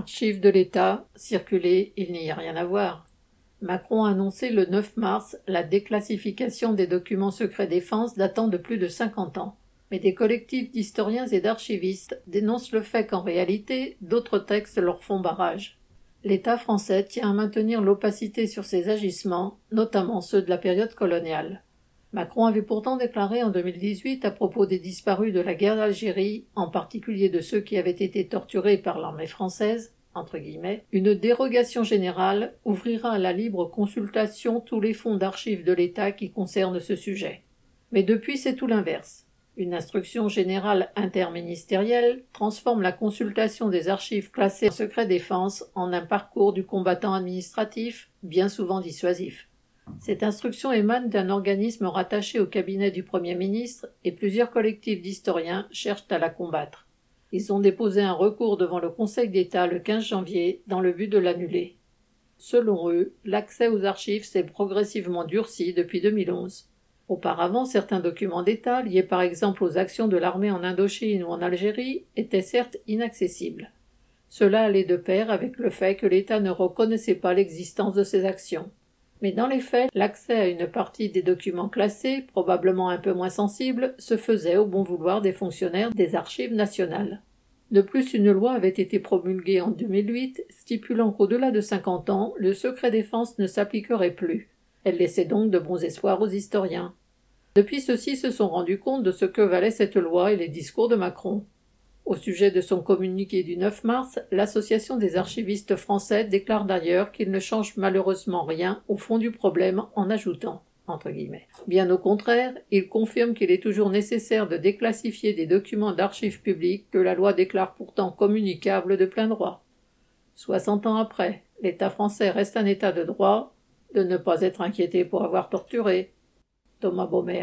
Archives de l'État, circulé, il n'y a rien à voir. Macron a annoncé le 9 mars la déclassification des documents secrets défense datant de plus de 50 ans. Mais des collectifs d'historiens et d'archivistes dénoncent le fait qu'en réalité, d'autres textes leur font barrage. L'État français tient à maintenir l'opacité sur ses agissements, notamment ceux de la période coloniale. Macron avait pourtant déclaré en 2018 à propos des disparus de la guerre d'Algérie, en particulier de ceux qui avaient été torturés par l'armée française, une dérogation générale ouvrira à la libre consultation tous les fonds d'archives de l'État qui concernent ce sujet. Mais depuis c'est tout l'inverse. Une instruction générale interministérielle transforme la consultation des archives classées en secret défense en un parcours du combattant administratif, bien souvent dissuasif. Cette instruction émane d'un organisme rattaché au cabinet du Premier ministre et plusieurs collectifs d'historiens cherchent à la combattre. Ils ont déposé un recours devant le Conseil d'État le 15 janvier dans le but de l'annuler. Selon eux, l'accès aux archives s'est progressivement durci depuis 2011. Auparavant, certains documents d'État, liés par exemple aux actions de l'armée en Indochine ou en Algérie, étaient certes inaccessibles. Cela allait de pair avec le fait que l'État ne reconnaissait pas l'existence de ces actions. Mais dans les faits, l'accès à une partie des documents classés, probablement un peu moins sensibles, se faisait au bon vouloir des fonctionnaires des archives nationales. De plus, une loi avait été promulguée en 2008 stipulant qu'au-delà de 50 ans, le secret défense ne s'appliquerait plus. Elle laissait donc de bons espoirs aux historiens. Depuis ceux-ci se sont rendus compte de ce que valait cette loi et les discours de Macron. Au sujet de son communiqué du 9 mars, l'Association des archivistes français déclare d'ailleurs qu'il ne change malheureusement rien au fond du problème en ajoutant entre guillemets. Bien au contraire, il confirme qu'il est toujours nécessaire de déclassifier des documents d'archives publiques que la loi déclare pourtant communicables de plein droit. Soixante ans après, l'État français reste un État de droit, de ne pas être inquiété pour avoir torturé. Thomas Baumer.